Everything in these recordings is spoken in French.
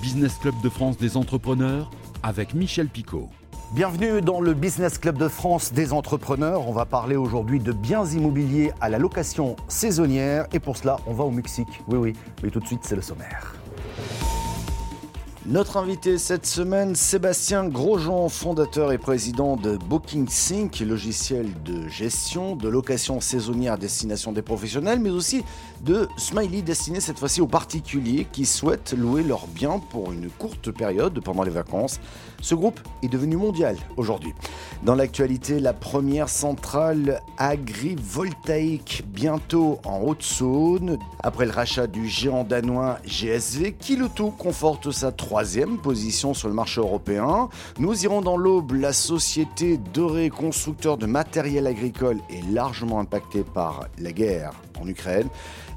Business Club de France des entrepreneurs avec Michel Picot. Bienvenue dans le Business Club de France des entrepreneurs. On va parler aujourd'hui de biens immobiliers à la location saisonnière et pour cela, on va au Mexique. Oui, oui, mais tout de suite, c'est le sommaire. Notre invité cette semaine, Sébastien Grosjean, fondateur et président de BookingSync, logiciel de gestion, de location saisonnière à destination des professionnels, mais aussi de Smiley destiné cette fois-ci aux particuliers qui souhaitent louer leurs biens pour une courte période pendant les vacances. Ce groupe est devenu mondial aujourd'hui. Dans l'actualité, la première centrale agrivoltaïque bientôt en Haute-Saône, après le rachat du géant danois GSV, tout conforte sa troisième position sur le marché européen. Nous irons dans l'Aube, la société dorée constructeur de matériel agricole est largement impactée par la guerre en Ukraine.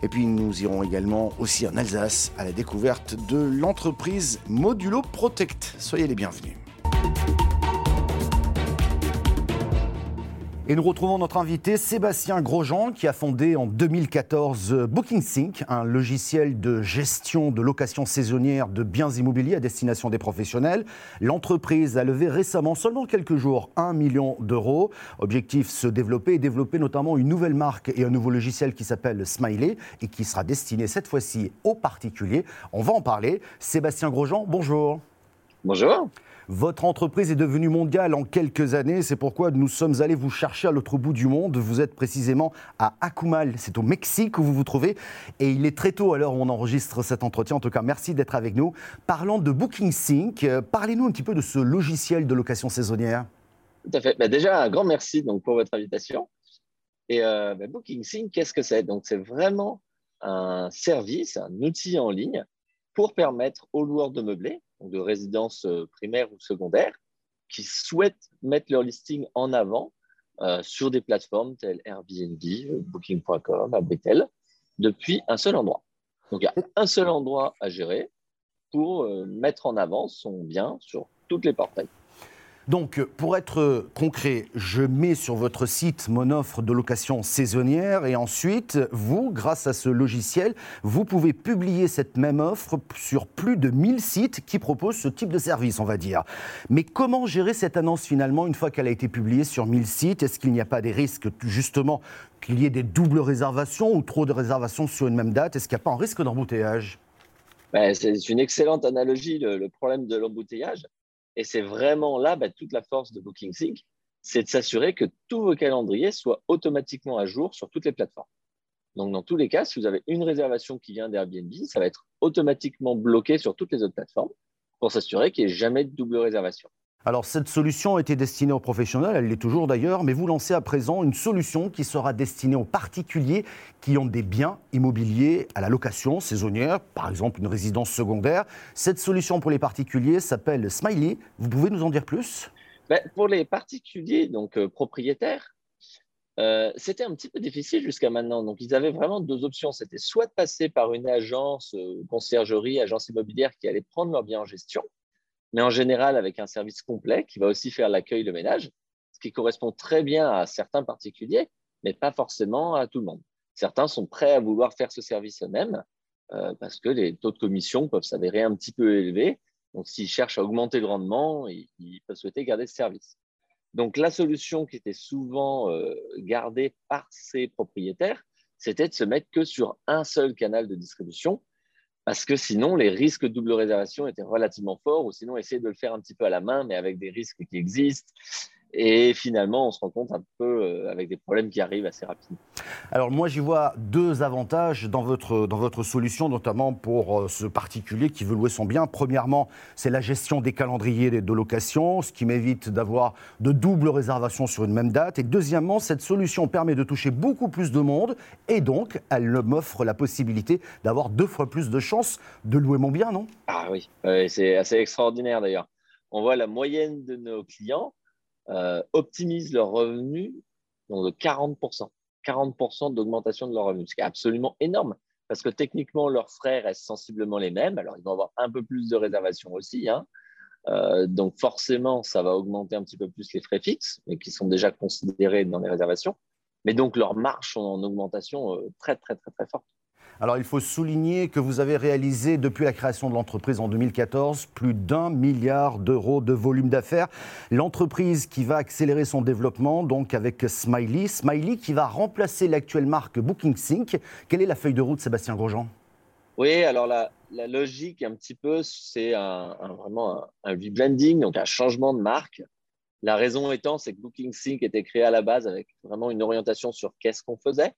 Et puis nous irons également aussi en Alsace à la découverte de l'entreprise Modulo Protect. Soyez les bienvenus. Et nous retrouvons notre invité Sébastien Grosjean qui a fondé en 2014 BookingSync, un logiciel de gestion de location saisonnière de biens immobiliers à destination des professionnels. L'entreprise a levé récemment, seulement quelques jours, 1 million d'euros. Objectif se développer et développer notamment une nouvelle marque et un nouveau logiciel qui s'appelle Smiley et qui sera destiné cette fois-ci aux particuliers. On va en parler. Sébastien Grosjean, bonjour. Bonjour. Votre entreprise est devenue mondiale en quelques années, c'est pourquoi nous sommes allés vous chercher à l'autre bout du monde. Vous êtes précisément à Akumal, c'est au Mexique où vous vous trouvez, et il est très tôt à l'heure où on enregistre cet entretien. En tout cas, merci d'être avec nous. Parlant de BookingSync, euh, parlez-nous un petit peu de ce logiciel de location saisonnière. Tout à fait. Bah, déjà, un grand merci donc, pour votre invitation. Et euh, bah, BookingSync, qu'est-ce que c'est? Donc, c'est vraiment un service, un outil en ligne pour permettre aux loueurs de meublés, de résidences euh, primaires ou secondaires, qui souhaitent mettre leur listing en avant euh, sur des plateformes telles Airbnb, Booking.com, Abritel, depuis un seul endroit. Donc il y a un seul endroit à gérer pour euh, mettre en avant son bien sur toutes les portails. Donc, pour être concret, je mets sur votre site mon offre de location saisonnière et ensuite, vous, grâce à ce logiciel, vous pouvez publier cette même offre sur plus de 1000 sites qui proposent ce type de service, on va dire. Mais comment gérer cette annonce finalement une fois qu'elle a été publiée sur 1000 sites? Est-ce qu'il n'y a pas des risques justement qu'il y ait des doubles réservations ou trop de réservations sur une même date? Est-ce qu'il n'y a pas un risque d'embouteillage? Ben, C'est une excellente analogie, le problème de l'embouteillage. Et c'est vraiment là bah, toute la force de BookingSync, c'est de s'assurer que tous vos calendriers soient automatiquement à jour sur toutes les plateformes. Donc, dans tous les cas, si vous avez une réservation qui vient d'Airbnb, ça va être automatiquement bloqué sur toutes les autres plateformes pour s'assurer qu'il n'y ait jamais de double réservation. Alors cette solution était destinée aux professionnels, elle l'est toujours d'ailleurs, mais vous lancez à présent une solution qui sera destinée aux particuliers qui ont des biens immobiliers à la location saisonnière, par exemple une résidence secondaire. Cette solution pour les particuliers s'appelle Smiley. Vous pouvez nous en dire plus? Ben, Pour les particuliers, donc euh, propriétaires, euh, c'était un petit peu difficile jusqu'à maintenant. Donc, ils avaient vraiment deux options. C'était soit de passer par une agence, euh, conciergerie, agence immobilière qui allait prendre leurs biens en gestion, mais en général avec un service complet qui va aussi faire l'accueil, le ménage, ce qui correspond très bien à certains particuliers, mais pas forcément à tout le monde. Certains sont prêts à vouloir faire ce service eux-mêmes euh, parce que les taux de commission peuvent s'avérer un petit peu élevés. Donc, s'ils cherchent à augmenter le rendement, ils, peuvent souhaiter garder ce service. Donc, la solution qui était souvent euh, gardée par ces propriétaires, c'était de se mettre que sur un seul canal de distribution parce que sinon, les risques de double réservation étaient relativement forts, ou sinon, essayer de le faire un petit peu à la main, mais avec des risques qui existent. Et finalement, on se rend compte un peu euh, avec des problèmes qui arrivent assez rapidement. Alors moi, j'y vois deux avantages dans votre, dans votre solution, notamment pour euh, ce particulier qui veut louer son bien. Premièrement, c'est la gestion des calendriers de location, ce qui m'évite d'avoir de doubles réservations sur une même date. Et deuxièmement, cette solution permet de toucher beaucoup plus de monde et donc elle m'offre la possibilité d'avoir deux fois plus de chances de louer mon bien, non? Ah oui, c'est assez extraordinaire d'ailleurs. On voit la moyenne de nos clients euh, optimisent leurs revenus de 40%. 40% d'augmentation de leurs revenus, ce qui est absolument énorme parce que techniquement, leurs frais restent sensiblement les mêmes. Alors, ils vont avoir un peu plus de réservations aussi. Hein. Euh, donc, forcément, ça va augmenter un petit peu plus les frais fixes, mais qui sont déjà considérés dans les réservations. Mais donc, leurs marges sont en augmentation euh, très, très, très, très forte. Alors il faut souligner que vous avez réalisé depuis la création de l'entreprise en 2014 plus d'un milliard d'euros de volume d'affaires. L'entreprise qui va accélérer son développement donc avec Smiley. Smiley qui va remplacer l'actuelle marque BookingSync. Quelle est la feuille de route Sébastien Grosjean? Oui, alors la, logique un petit peu c'est vraiment un, un rebranding, donc un changement de marque. La raison étant, c'est que BookingSync était créé à la base avec vraiment une orientation sur qu'est-ce qu'on faisait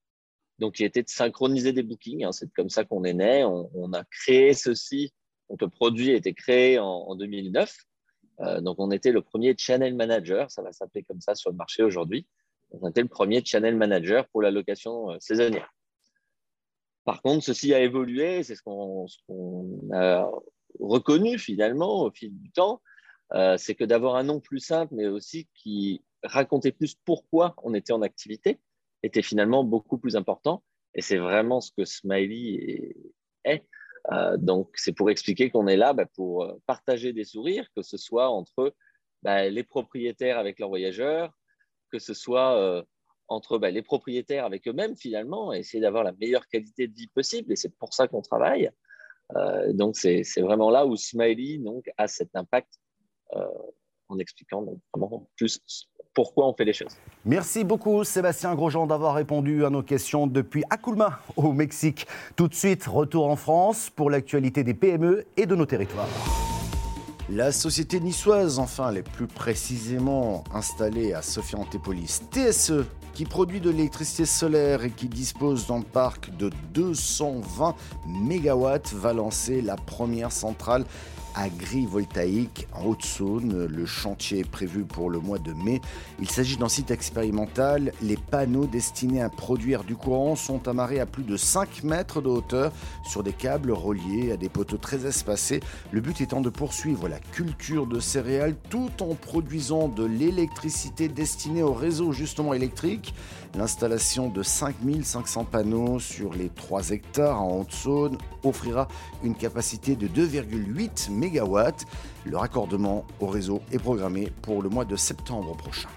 donc qui était de synchroniser des bookings. Hein. C'est comme ça qu'on est né. On, a créé ceci. Donc le produit a été créé en, 2009. Euh, donc on était le premier channel manager, ça va s'appeler comme ça sur le marché aujourd'hui. On était le premier channel manager pour la location euh, saisonnière. Par contre, ceci a évolué, c'est ce qu'on a reconnu finalement au fil du temps, euh, c'est que d'avoir un nom plus simple, mais aussi qui racontait plus pourquoi on était en activité était finalement beaucoup plus important. Et c'est vraiment ce que Smiley est. Euh, donc, c'est pour expliquer qu'on est là bah, pour euh, partager des sourires, que ce soit entre bah, les propriétaires avec leurs voyageurs, que ce soit euh, entre bah, les propriétaires avec eux-mêmes finalement, et essayer d'avoir la meilleure qualité de vie possible. Et c'est pour ça qu'on travaille. donc, c'est vraiment là où Smiley donc, a cet impact en expliquant vraiment plus pourquoi on fait les choses. Merci beaucoup Sébastien Grosjean d'avoir répondu à nos questions depuis Aculma au Mexique. Tout de suite, retour en France pour l'actualité des PME et de nos territoires. La société niçoise, enfin, elle est plus précisément installée à Sophia Antipolis. TSE, qui produit de l'électricité solaire et qui dispose d'un parc de 220 MW, va lancer la première centrale agrivoltaïque en Haute-Saône. Le chantier est prévu pour le mois de mai. Il s'agit d'un site expérimental. Les panneaux destinés à produire du courant sont amarrés à plus de 5 mètres de hauteur sur des câbles reliés à des poteaux très espacés. Le but étant de poursuivre la culture de céréales tout en produisant de l'électricité destinée au réseau justement électrique. L'installation de 5500 panneaux sur les 3 hectares en Haute-Saône offrira une capacité de 2,8 Le raccordement au réseau est programmé pour le mois de septembre prochain.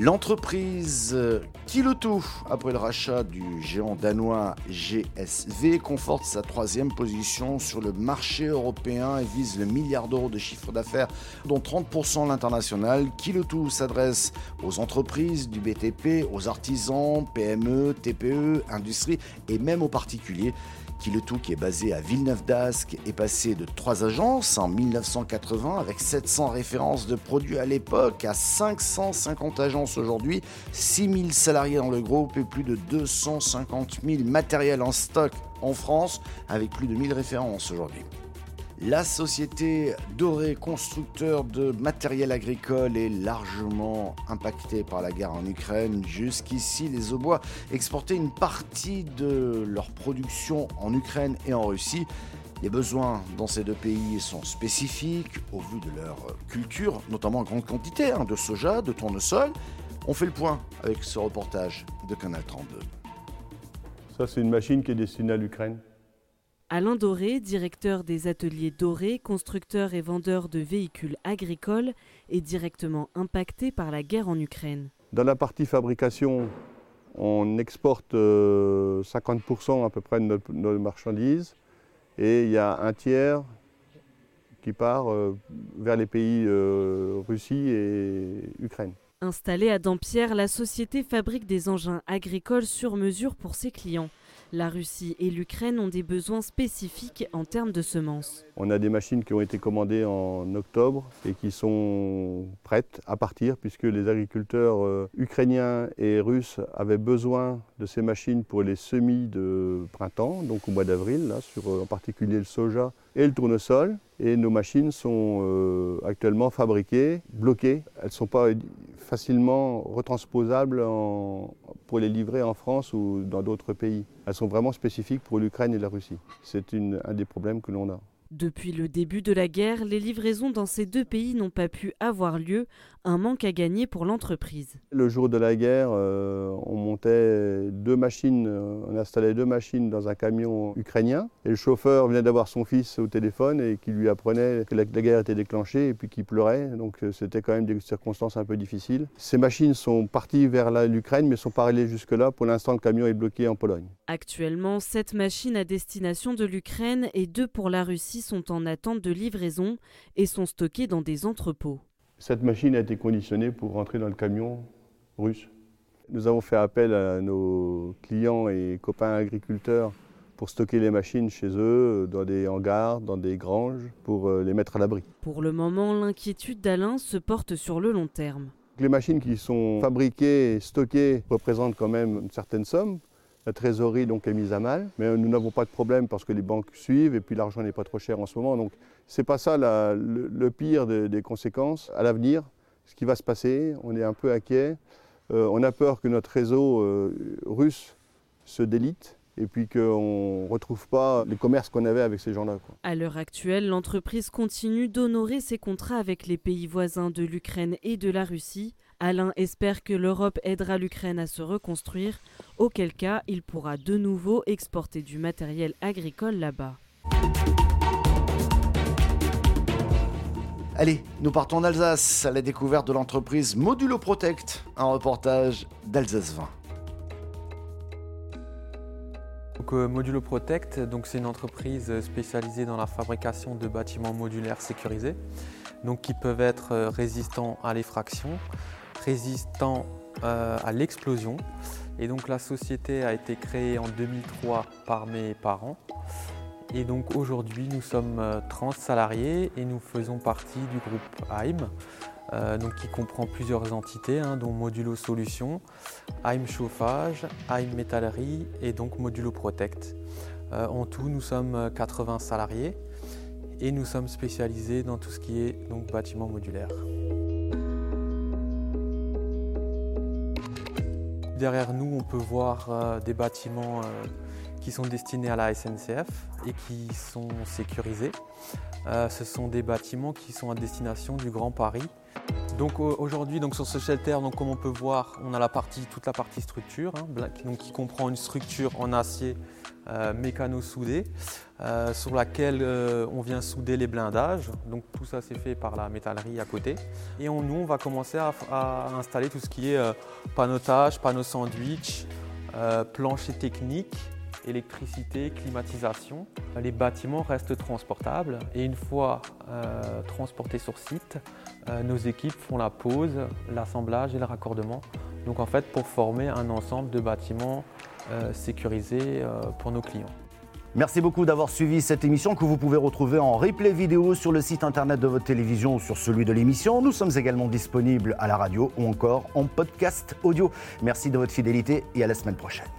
L'entreprise Kilotou, après le rachat du géant danois GSV, conforte sa troisième position sur le marché européen et vise le milliard d'euros de chiffre d'affaires, dont 30% l'international. Kilotou s'adresse aux entreprises du BTP, aux artisans, PME, TPE, industrie et même aux particuliers qui le tout qui est basé à Villeneuve d'Ascq est passé de trois agences en 1980 avec 700 références de produits à l'époque à 550 agences aujourd'hui, 6000 salariés dans le groupe et plus de 250 000 matériels en stock en France avec plus de 1000 références aujourd'hui. La société Doré, constructeur de matériel agricole, est largement impactée par la guerre en Ukraine. Jusqu'ici, les Aubois exportaient une partie de leur production en Ukraine et en Russie. Les besoins dans ces deux pays sont spécifiques au vu de leur culture, notamment en grande quantité hein, de soja, de tournesol. On fait le point avec ce reportage de Canal 32. Ça, c'est une machine qui est destinée à l'Ukraine. Alain Doré, directeur des ateliers Doré, constructeur et vendeur de véhicules agricoles, est directement impacté par la guerre en Ukraine. Dans la partie fabrication, on exporte 50% euh, à peu près de nos, marchandises et il y a un tiers qui part euh, vers les pays euh, Russie et Ukraine. Installée à Dampierre, la société fabrique des engins agricoles sur mesure pour ses clients. La Russie et l'Ukraine ont des besoins spécifiques en termes de semences. On a des machines qui ont été commandées en octobre et qui sont prêtes à partir puisque les agriculteurs euh, ukrainiens et russes avaient besoin de ces machines pour les semis de printemps, donc au mois d'avril, sur euh, en particulier le soja et le tournesol. Et nos machines sont euh, actuellement fabriquées, bloquées. Elles ne sont pas facilement retransposables pour les livrer en France ou dans d'autres pays. Elles sont vraiment spécifiques pour l'Ukraine et la Russie. C'est un des problèmes que l'on a. Depuis le début de la guerre, les livraisons dans ces deux pays n'ont pas pu avoir lieu, un manque à gagner pour l'entreprise. Le jour de la guerre, euh, on montait deux machines, euh, on installait deux machines dans un camion ukrainien et le chauffeur venait d'avoir son fils au téléphone et qui lui apprenait que la, guerre était déclenchée et puis qu'il pleurait, donc euh, c'était quand même des circonstances un peu difficiles. Ces machines sont parties vers l'Ukraine mais sont pas allées jusque-là. Pour l'instant, le camion est bloqué en Pologne. Actuellement, sept machines à destination de l'Ukraine et deux pour la Russie sont en attente de livraison et sont stockées dans des entrepôts. Cette machine a été conditionnée pour rentrer dans le camion russe. Nous avons fait appel à nos clients et copains agriculteurs pour stocker les machines chez eux, dans des hangars, dans des granges, pour euh, les mettre à l'abri. Pour le moment, l'inquiétude d'Alain se porte sur le long terme. Les machines qui sont fabriquées et stockées représentent quand même une certaine somme. La trésorerie donc est mise à mal, mais nous n'avons pas de problème parce que les banques suivent et puis l'argent n'est pas trop cher en ce moment. Donc c'est pas ça le, pire des conséquences à l'avenir. Ce qui va se passer, on est un peu inquiet. Euh, on a peur que notre réseau euh, russe se délite et puis qu'on ne retrouve pas les commerces qu'on avait avec ces gens-là. À l'heure actuelle, l'entreprise continue d'honorer ses contrats avec les pays voisins de l'Ukraine et de la Russie Alain espère que l'Europe aidera l'Ukraine à se reconstruire, auquel cas il pourra de nouveau exporter du matériel agricole là-bas. Allez, nous partons en Alsace à la découverte de l'entreprise Modulo Protect, un reportage d'Alsace 20. Euh, Modulo Protect, donc c'est une entreprise spécialisée dans la fabrication de bâtiments modulaires sécurisés, donc qui peuvent être euh, résistants à l'effraction, résistant euh, à l'explosion. Et donc la société a été créée en 2003 par mes parents. Et donc aujourd'hui nous sommes 30 euh, salariés et nous faisons partie du groupe AIM, euh, donc qui comprend plusieurs entités, hein, dont Modulo Solutions, AIM Chauffage, AIM Métallerie et donc Modulo Protect. en tout nous sommes 80 salariés et nous sommes spécialisés dans tout ce qui est donc bâtiment modulaire. Derrière nous, on peut voir euh, des bâtiments euh, qui sont destinés à la SNCF et qui sont sécurisés. Euh, ce sont des bâtiments qui sont à destination du Grand Paris. Donc aujourd'hui, donc sur ce shelter, donc comme on peut voir, on a la partie, toute la partie structure, hein, qui comprend une structure en acier euh, mécano-soudée, euh, sur laquelle on vient souder les blindages. Donc tout ça c'est fait par la métallerie à côté. Et on, nous, on va commencer à, à, installer tout ce qui est panotage, panneau sandwich, plancher technique, électricité, climatisation. Les bâtiments restent transportables et une fois transportés sur site, nos équipes font la pose, l'assemblage et le raccordement. Donc en fait pour former un ensemble de bâtiments euh, sécurisé euh, pour nos clients. Merci beaucoup d'avoir suivi cette émission que vous pouvez retrouver en replay vidéo sur le site internet de votre télévision ou sur celui de l'émission. Nous sommes également disponibles à la radio ou encore en podcast audio. Merci de votre fidélité et à la semaine prochaine.